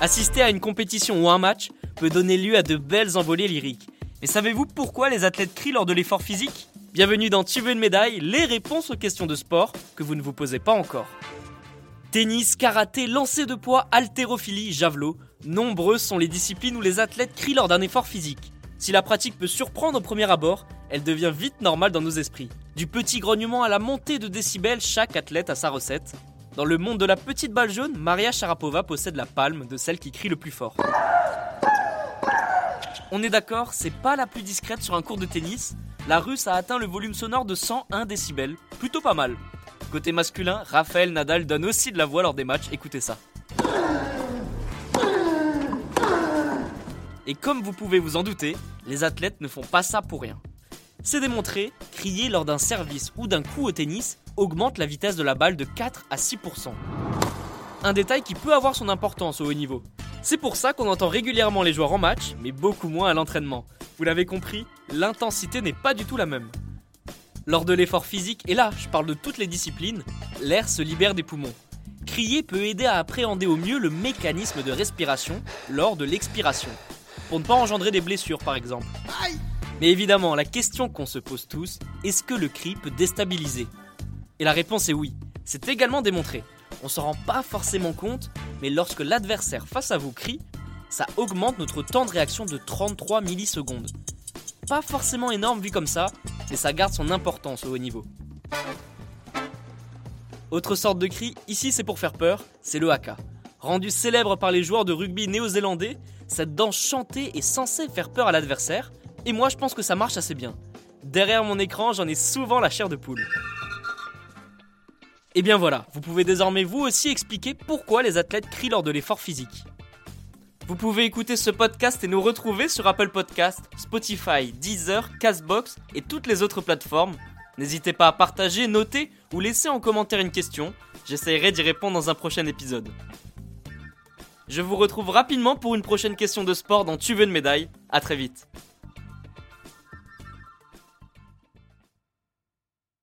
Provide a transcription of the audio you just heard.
Assister à une compétition ou un match peut donner lieu à de belles envolées lyriques. Mais savez-vous pourquoi les athlètes crient lors de l'effort physique? Bienvenue dans Tu veux une médaille, les réponses aux questions de sport que vous ne vous posez pas encore. Tennis, karaté, lancer de poids, haltérophilie, javelot, nombreuses sont les disciplines où les athlètes crient lors d'un effort physique. Si la pratique peut surprendre au premier abord, elle devient vite normale dans nos esprits. Du petit grognement à la montée de décibels, chaque athlète a sa recette. Dans le monde de la petite balle jaune, Maria Sharapova possède la palme de celle qui crie le plus fort. On est d'accord, c'est pas la plus discrète sur un cours de tennis. La russe a atteint le volume sonore de 101 décibels, plutôt pas mal. Côté masculin, Raphaël Nadal donne aussi de la voix lors des matchs, écoutez ça. Et comme vous pouvez vous en douter, les athlètes ne font pas ça pour rien. C'est démontré, crier lors d'un service ou d'un coup au tennis augmente la vitesse de la balle de 4 à 6%. Un détail qui peut avoir son importance au haut niveau. C'est pour ça qu'on entend régulièrement les joueurs en match, mais beaucoup moins à l'entraînement. Vous l'avez compris, l'intensité n'est pas du tout la même. Lors de l'effort physique, et là je parle de toutes les disciplines, l'air se libère des poumons. Crier peut aider à appréhender au mieux le mécanisme de respiration lors de l'expiration, pour ne pas engendrer des blessures par exemple. Mais évidemment, la question qu'on se pose tous, est-ce que le cri peut déstabiliser? Et la réponse est oui. C'est également démontré. On s'en rend pas forcément compte, mais lorsque l'adversaire face à vous crie, ça augmente notre temps de réaction de 33 millisecondes. Pas forcément énorme vu comme ça, mais ça garde son importance au haut niveau. Autre sorte de cri, ici c'est pour faire peur, c'est le haka. Rendu célèbre par les joueurs de rugby néo-zélandais, cette danse chantée est censée faire peur à l'adversaire, et moi je pense que ça marche assez bien. Derrière mon écran, j'en ai souvent la chair de poule. Et bien voilà, vous pouvez désormais vous aussi expliquer pourquoi les athlètes crient lors de l'effort physique. Vous pouvez écouter ce podcast et nous retrouver sur Apple Podcast, Spotify, Deezer, Castbox et toutes les autres plateformes. N'hésitez pas à partager, noter ou laisser en commentaire une question. J'essaierai d'y répondre dans un prochain épisode. Je vous retrouve rapidement pour une prochaine question de sport dans Tu veux une médaille. A très vite.